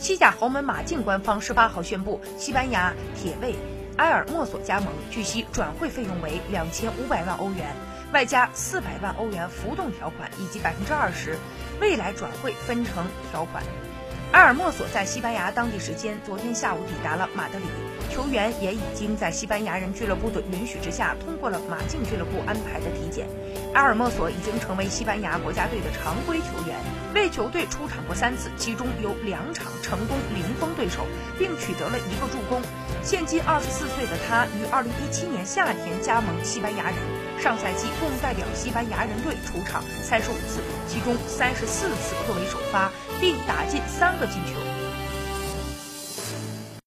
西甲豪门马竞官方十八号宣布，西班牙铁卫埃尔莫索加盟，据悉转会费用为两千五百万欧元，外加四百万欧元浮动条款以及百分之二十未来转会分成条款。埃尔莫索在西班牙当地时间昨天下午抵达了马德里，球员也已经在西班牙人俱乐部的允许之下通过了马竞俱乐部安排的体检。埃尔莫索已经成为西班牙国家队的常规球员，为球队出场过三次，其中有两场成功零封对手，并取得了一个助攻。现今二十四岁的他于二零一七年夏天加盟西班牙人，上赛季共代表西班牙人队出场三十五次，其中三十四次作为首发，并打进三个进球。